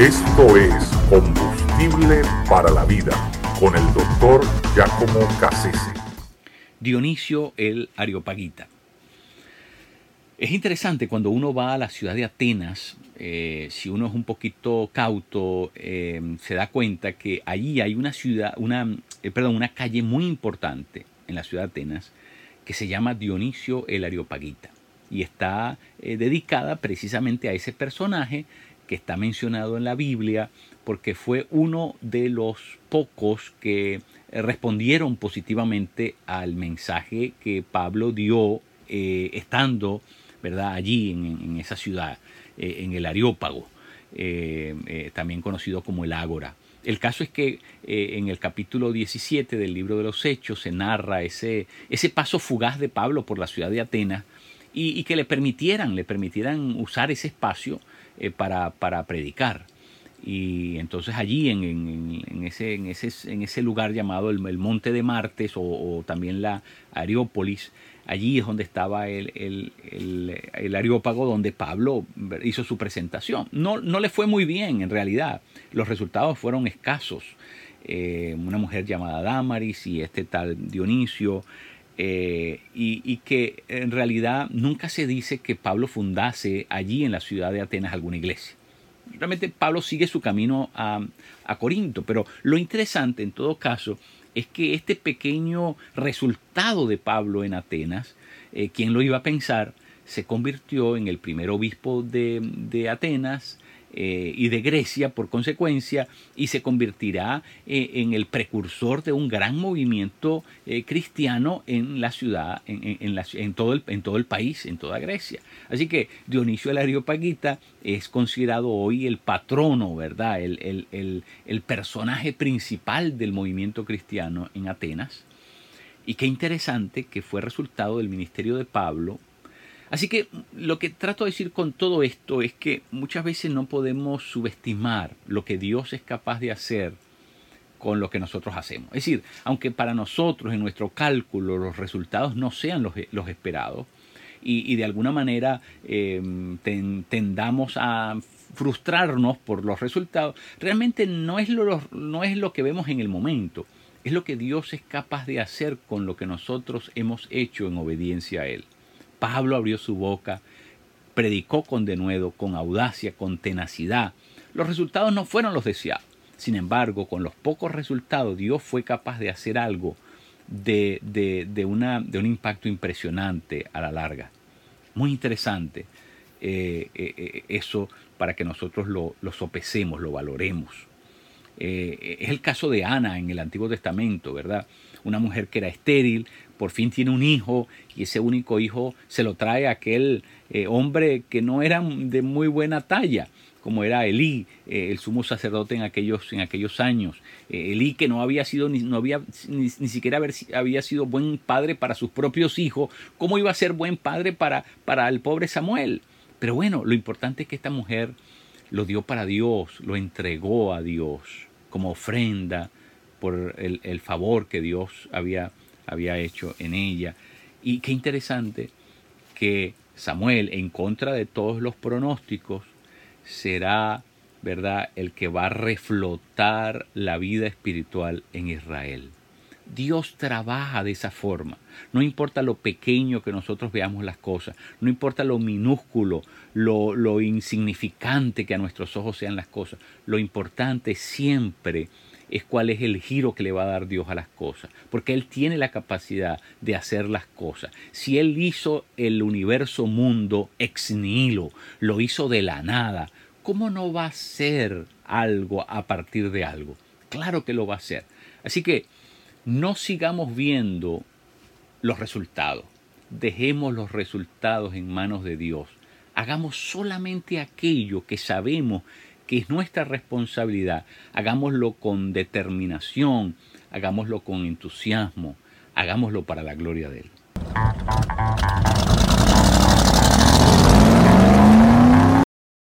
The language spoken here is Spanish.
Esto es Combustible para la Vida con el doctor Giacomo Cassese. Dionisio el Areopagita. Es interesante cuando uno va a la ciudad de Atenas, eh, si uno es un poquito cauto, eh, se da cuenta que allí hay una ciudad, una, eh, perdón, una calle muy importante en la ciudad de Atenas que se llama Dionisio el Areopagita y está dedicada precisamente a ese personaje que está mencionado en la Biblia porque fue uno de los pocos que respondieron positivamente al mensaje que Pablo dio eh, estando ¿verdad? allí en, esa ciudad, eh, en el Areópago, eh, también conocido como el Ágora. El caso es que en el capítulo 17 del libro de los Hechos se narra ese, ese paso fugaz de Pablo por la ciudad de Atenas y, y que le permitieran, le permitieran usar ese espacio eh, para, para, predicar. Y entonces allí en, en, ese, en, ese, en ese, lugar llamado el, Monte de Martes o, también la Areópolis, allí es donde estaba el, el, el, Areópago donde Pablo hizo su presentación. No, no le fue muy bien en realidad, los resultados fueron escasos. Eh, una mujer llamada Damaris y este tal Dionisio, eh, y, que en realidad nunca se dice que Pablo fundase allí en la ciudad de Atenas alguna iglesia. Realmente Pablo sigue su camino a, Corinto, pero lo interesante en todo caso es que este pequeño resultado de Pablo en Atenas, eh, quien lo iba a pensar, se convirtió en el primer obispo de, de Atenas, eh, y de Grecia por consecuencia y se convertirá eh, en el precursor de un gran movimiento eh, cristiano en la ciudad, en, todo el, en todo el país, en toda Grecia. Así que Dionisio el Areopagita es considerado hoy el patrono, ¿verdad? El, el personaje principal del movimiento cristiano en Atenas. Y qué interesante que fue resultado del ministerio de Pablo Así que lo que trato de decir con todo esto es que muchas veces no podemos subestimar lo que Dios es capaz de hacer con lo que nosotros hacemos. Es decir, aunque para nosotros en nuestro cálculo los resultados no sean los, esperados y, de alguna manera em, tendamos a frustrarnos por los resultados, realmente no es, lo, no es lo que vemos en el momento, es lo que Dios es capaz de hacer con lo que nosotros hemos hecho en obediencia a Él. Pablo abrió su boca, predicó con denuedo, con audacia, con tenacidad. Los resultados no fueron los deseados. Sin embargo, con los pocos resultados, Dios fue capaz de hacer algo de, de, una, de un impacto impresionante a la larga. Muy interesante eh, eh, eh, eso para que nosotros lo, lo sopesemos, lo valoremos. es el caso de Ana en el Antiguo Testamento, ¿verdad? Una mujer que era estéril, por fin tiene un hijo y ese único hijo se lo trae a aquel eh, hombre que no era de muy buena talla como era Elí, eh, el sumo sacerdote en aquellos, en aquellos años. Eh, Elí que no había sido, ni, no había, ni, siquiera había sido buen padre para sus propios hijos, ¿cómo iba a ser buen padre para, para el pobre Samuel? Pero bueno, lo importante es que esta mujer lo dio para Dios, lo entregó a Dios como ofrenda por el, el favor que Dios había había hecho en ella. Y qué interesante que Samuel, en contra de todos los pronósticos, será, ¿verdad?, el que va a reflotar la vida espiritual en Israel. Dios trabaja de esa forma. No importa lo pequeño que nosotros veamos las cosas, no importa lo minúsculo, lo, lo insignificante que a nuestros ojos sean las cosas, lo importante siempre es cuál es el giro que le va a dar Dios a las cosas, porque Él tiene la capacidad de hacer las cosas. Si Él hizo el universo mundo ex nihilo, lo hizo de la nada, ¿cómo no va a ser algo a partir de algo? Claro que lo va a hacer. Así que no sigamos viendo los resultados, dejemos los resultados en manos de Dios. Hagamos solamente aquello que sabemos que es nuestra responsabilidad. Hagámoslo con determinación, hagámoslo con entusiasmo, hagámoslo para la gloria de Él.